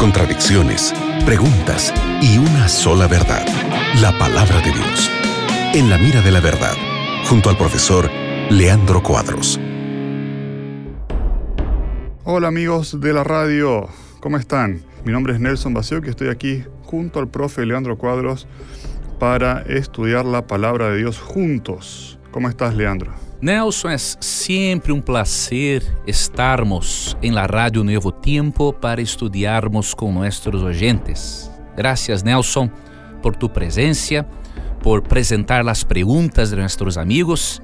contradicciones, preguntas y una sola verdad, la palabra de Dios. En la mira de la verdad, junto al profesor Leandro Cuadros. Hola amigos de la radio, ¿cómo están? Mi nombre es Nelson Baseo, que estoy aquí junto al profe Leandro Cuadros para estudiar la palabra de Dios juntos. ¿Cómo estás, Leandro? Nelson, é sempre um prazer estarmos em la Rádio Novo Tempo para estudarmos com nossos oyentes. Gracias, Nelson, por tu presença, por apresentar as perguntas de nossos amigos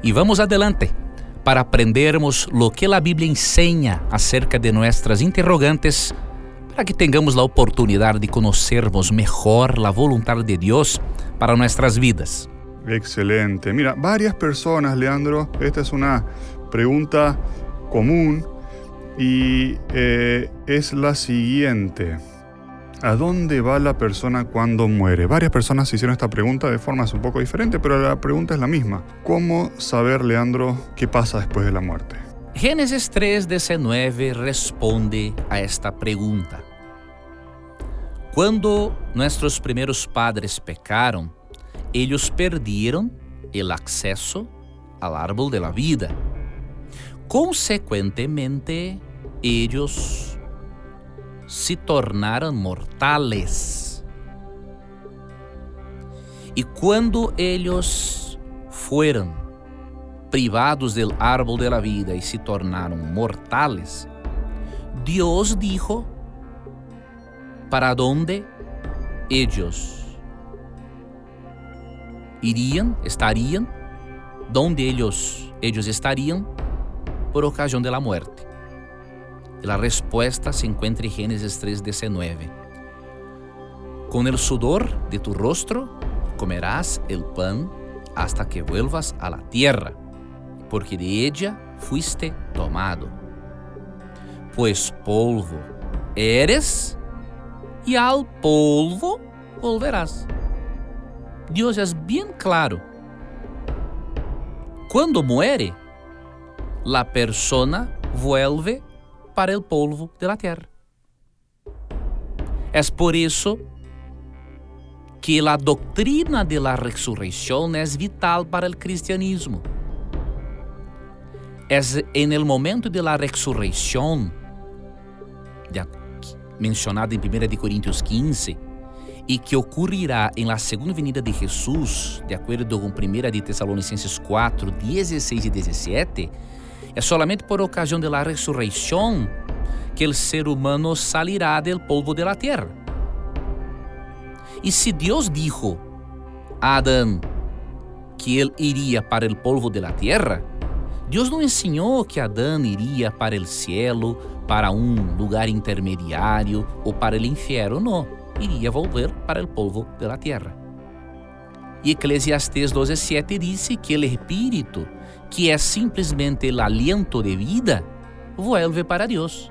e vamos adelante para aprendermos lo que a Bíblia ensina acerca de nossas interrogantes, para que tenhamos a oportunidade de conhecermos melhor a vontade de Deus para nossas vidas. Excelente. Mira, varias personas, Leandro, esta es una pregunta común y eh, es la siguiente. ¿A dónde va la persona cuando muere? Varias personas hicieron esta pregunta de formas un poco diferentes, pero la pregunta es la misma. ¿Cómo saber, Leandro, qué pasa después de la muerte? Gênesis 3:19 responde a esta pergunta. Quando nossos primeiros padres pecaram, ellos perdieron el acceso al árbol de la vida. Consecuentemente, ellos se tornaron mortales. Y cuando ellos fueron privados del árbol de la vida y se tornaron mortales, Dios dijo para dónde ellos iriam, estariam, donde eles, eles estariam por ocasião da morte. A resposta se encontra em Gênesis 3:19. Com el sudor de tu rostro comerás el pan hasta que vuelvas a la tierra, porque de ella fuiste tomado. Pues polvo eres e ao polvo volverás. Deus é bem claro. Quando muere, la persona vuelve para el polvo de la tierra. É por isso que a doutrina de la resurreição é vital para o cristianismo. É en el momento de la resurreição, mencionado em 1 Coríntios 15, e que ocorrerá em la segunda venida de Jesus, de acordo com 1 de Tessalonicenses 4, 16 e 17, é solamente por ocasião da ressurreição que o ser humano salirá del polvo de la terra. E se Deus dijo a Adão que ele iria para o polvo de la terra, Deus não ensinou que Adão iria para o cielo, para um lugar intermediário ou para o inferno, não iria volver para o polvo de la tierra. E Eclesiastes 12:7 disse que o espírito, que é simplesmente o aliento de vida, vuelve para Deus.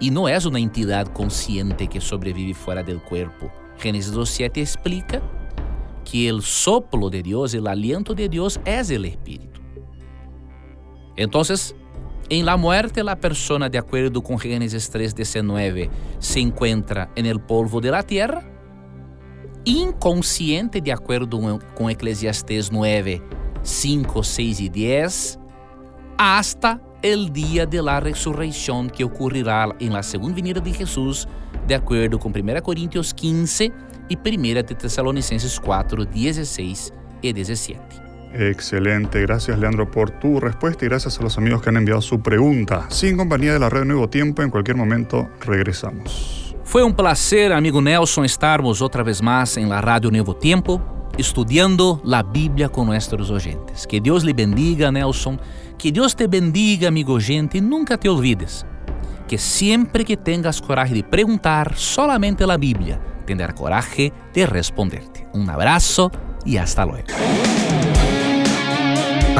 E não é uma entidade consciente que sobrevive fora do corpo. Gênesis 2:7 explica que o soplo de Deus, o aliento de Deus, é o espírito. Então, em la muerte, la persona, de acordo com Gênesis 3:19, se encontra en el polvo de la tierra, inconsciente, de acordo com Eclesiastes 9, 5, 6 e 10, hasta el dia de la ressurreição que ocorrerá em la segunda venida de Jesus, de acordo com 1 Coríntios 15 e 1 de Tessalonicenses 4, 16 e 17. Excelente, gracias Leandro por tu respuesta y gracias a los amigos que han enviado su pregunta. Sin compañía de la red Nuevo Tiempo, en cualquier momento regresamos. Foi um prazer, amigo Nelson, estarmos outra vez mais em la Rádio Novo Tempo, estudando a Bíblia com nossos oyentes. Que Deus lhe bendiga, Nelson. Que Deus te bendiga, amigo gente, e nunca te olvides que sempre que tengas coragem de perguntar solamente a Bíblia, tendrá coragem de responderte. Um abraço e hasta luego.